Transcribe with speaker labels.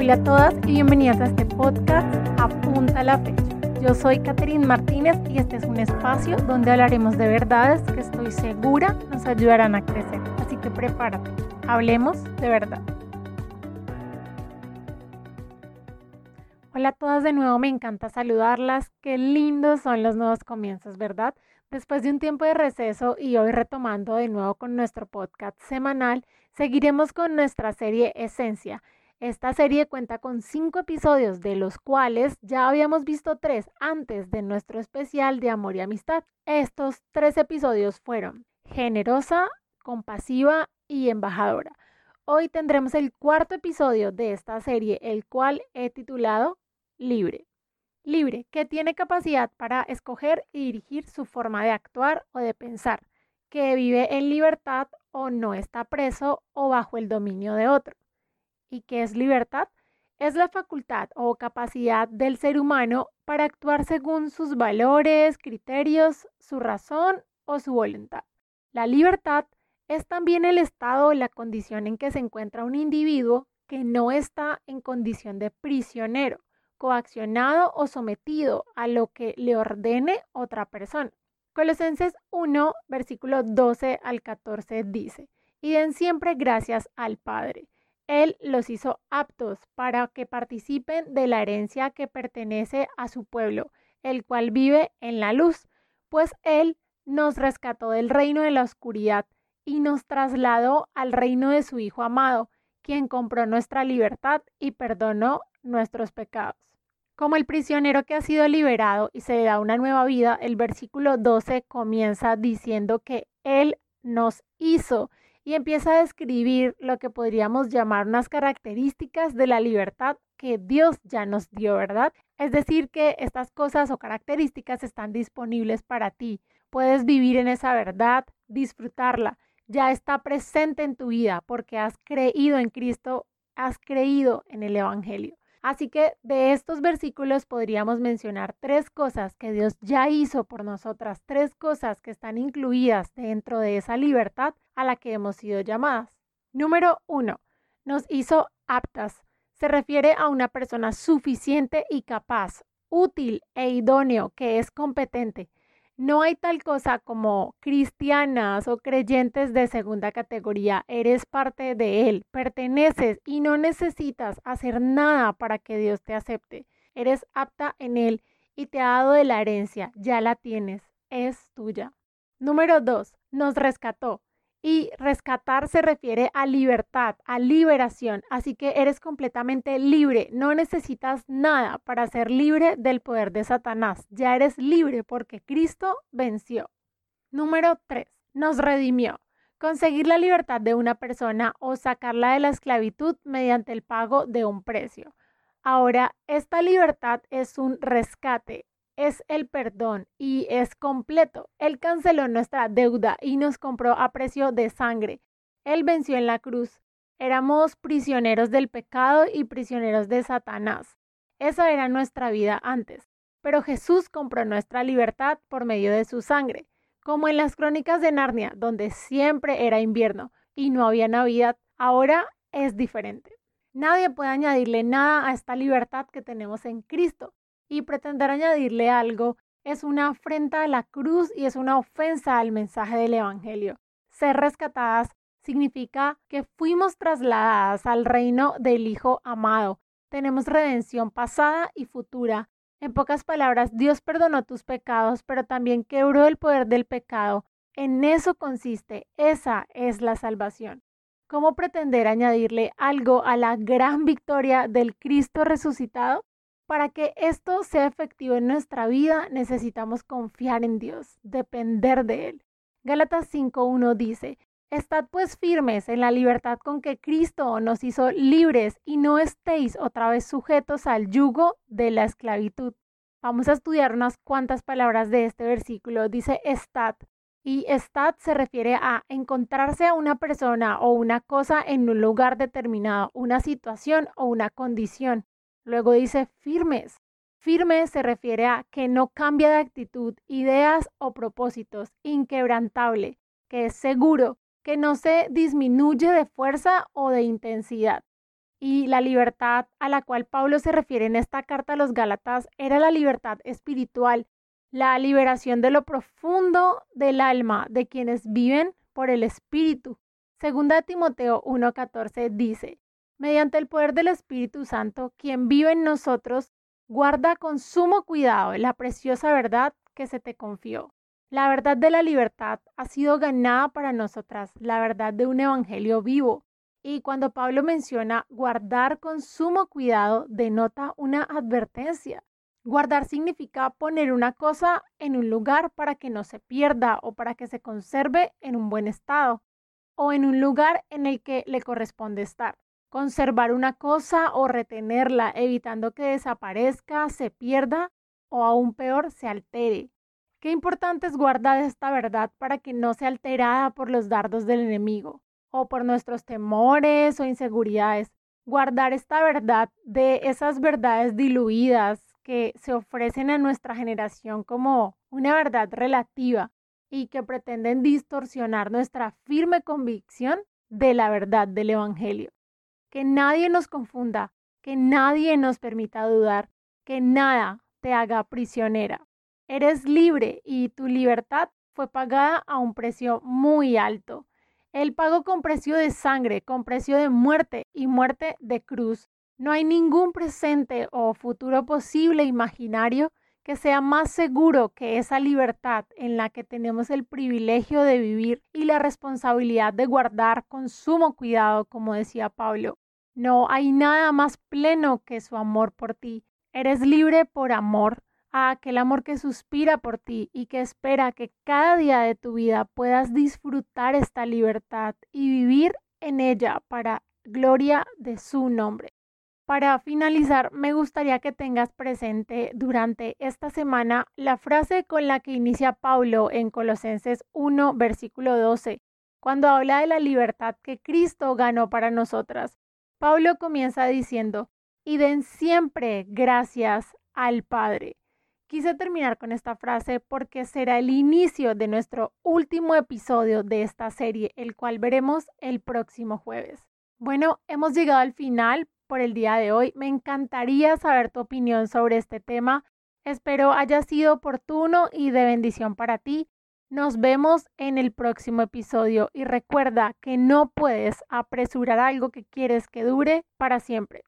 Speaker 1: Hola a todas y bienvenidas a este podcast Apunta la fecha. Yo soy Catherine Martínez y este es un espacio donde hablaremos de verdades que estoy segura nos ayudarán a crecer. Así que prepárate, hablemos de verdad. Hola a todas de nuevo, me encanta saludarlas. Qué lindos son los nuevos comienzos, ¿verdad? Después de un tiempo de receso y hoy retomando de nuevo con nuestro podcast semanal, seguiremos con nuestra serie Esencia. Esta serie cuenta con cinco episodios, de los cuales ya habíamos visto tres antes de nuestro especial de amor y amistad. Estos tres episodios fueron generosa, compasiva y embajadora. Hoy tendremos el cuarto episodio de esta serie, el cual he titulado Libre libre, que tiene capacidad para escoger y dirigir su forma de actuar o de pensar, que vive en libertad o no está preso o bajo el dominio de otro. ¿Y qué es libertad? Es la facultad o capacidad del ser humano para actuar según sus valores, criterios, su razón o su voluntad. La libertad es también el estado o la condición en que se encuentra un individuo que no está en condición de prisionero, coaccionado o sometido a lo que le ordene otra persona. Colosenses 1, versículo 12 al 14 dice, y den siempre gracias al Padre. Él los hizo aptos para que participen de la herencia que pertenece a su pueblo, el cual vive en la luz, pues Él nos rescató del reino de la oscuridad y nos trasladó al reino de su Hijo amado, quien compró nuestra libertad y perdonó nuestros pecados. Como el prisionero que ha sido liberado y se le da una nueva vida, el versículo 12 comienza diciendo que Él nos hizo y empieza a describir lo que podríamos llamar unas características de la libertad que Dios ya nos dio, ¿verdad? Es decir, que estas cosas o características están disponibles para ti. Puedes vivir en esa verdad, disfrutarla. Ya está presente en tu vida porque has creído en Cristo, has creído en el Evangelio. Así que de estos versículos podríamos mencionar tres cosas que Dios ya hizo por nosotras, tres cosas que están incluidas dentro de esa libertad a la que hemos sido llamadas. Número uno, nos hizo aptas. Se refiere a una persona suficiente y capaz, útil e idóneo, que es competente. No hay tal cosa como cristianas o creyentes de segunda categoría. Eres parte de Él, perteneces y no necesitas hacer nada para que Dios te acepte. Eres apta en Él y te ha dado de la herencia. Ya la tienes, es tuya. Número dos, nos rescató. Y rescatar se refiere a libertad, a liberación. Así que eres completamente libre. No necesitas nada para ser libre del poder de Satanás. Ya eres libre porque Cristo venció. Número 3. Nos redimió. Conseguir la libertad de una persona o sacarla de la esclavitud mediante el pago de un precio. Ahora, esta libertad es un rescate, es el perdón y es completo. Él canceló nuestra deuda y nos compró a precio de sangre. Él venció en la cruz. Éramos prisioneros del pecado y prisioneros de Satanás. Esa era nuestra vida antes. Pero Jesús compró nuestra libertad por medio de su sangre, como en las crónicas de Narnia, donde siempre era invierno y no había Navidad. Ahora es diferente. Nadie puede añadirle nada a esta libertad que tenemos en Cristo y pretender añadirle algo es una afrenta a la cruz y es una ofensa al mensaje del Evangelio. Ser rescatadas significa que fuimos trasladadas al reino del Hijo amado. Tenemos redención pasada y futura. En pocas palabras, Dios perdonó tus pecados, pero también quebró el poder del pecado. En eso consiste, esa es la salvación. ¿Cómo pretender añadirle algo a la gran victoria del Cristo resucitado? Para que esto sea efectivo en nuestra vida, necesitamos confiar en Dios, depender de Él. Gálatas 5.1 dice, Estad pues firmes en la libertad con que Cristo nos hizo libres y no estéis otra vez sujetos al yugo de la esclavitud. Vamos a estudiar unas cuantas palabras de este versículo. Dice estad y estad se refiere a encontrarse a una persona o una cosa en un lugar determinado, una situación o una condición. Luego dice firmes. Firme se refiere a que no cambia de actitud, ideas o propósitos, inquebrantable, que es seguro, que no se disminuye de fuerza o de intensidad. Y la libertad a la cual Pablo se refiere en esta carta a los Gálatas era la libertad espiritual, la liberación de lo profundo del alma de quienes viven por el Espíritu. Segunda Timoteo 1:14 dice, mediante el poder del Espíritu Santo, quien vive en nosotros, guarda con sumo cuidado la preciosa verdad que se te confió. La verdad de la libertad ha sido ganada para nosotras, la verdad de un evangelio vivo. Y cuando Pablo menciona guardar con sumo cuidado, denota una advertencia. Guardar significa poner una cosa en un lugar para que no se pierda o para que se conserve en un buen estado o en un lugar en el que le corresponde estar. Conservar una cosa o retenerla evitando que desaparezca, se pierda o aún peor se altere. Qué importante es guardar esta verdad para que no sea alterada por los dardos del enemigo o por nuestros temores o inseguridades. Guardar esta verdad de esas verdades diluidas que se ofrecen a nuestra generación como una verdad relativa y que pretenden distorsionar nuestra firme convicción de la verdad del Evangelio. Que nadie nos confunda, que nadie nos permita dudar, que nada te haga prisionera. Eres libre y tu libertad fue pagada a un precio muy alto. Él pagó con precio de sangre, con precio de muerte y muerte de cruz. No hay ningún presente o futuro posible imaginario que sea más seguro que esa libertad en la que tenemos el privilegio de vivir y la responsabilidad de guardar con sumo cuidado, como decía Pablo. No hay nada más pleno que su amor por ti. Eres libre por amor, a aquel amor que suspira por ti y que espera que cada día de tu vida puedas disfrutar esta libertad y vivir en ella para gloria de su nombre. Para finalizar, me gustaría que tengas presente durante esta semana la frase con la que inicia Pablo en Colosenses 1, versículo 12, cuando habla de la libertad que Cristo ganó para nosotras. Pablo comienza diciendo, y den siempre gracias al Padre. Quise terminar con esta frase porque será el inicio de nuestro último episodio de esta serie, el cual veremos el próximo jueves. Bueno, hemos llegado al final por el día de hoy. Me encantaría saber tu opinión sobre este tema. Espero haya sido oportuno y de bendición para ti. Nos vemos en el próximo episodio y recuerda que no puedes apresurar algo que quieres que dure para siempre.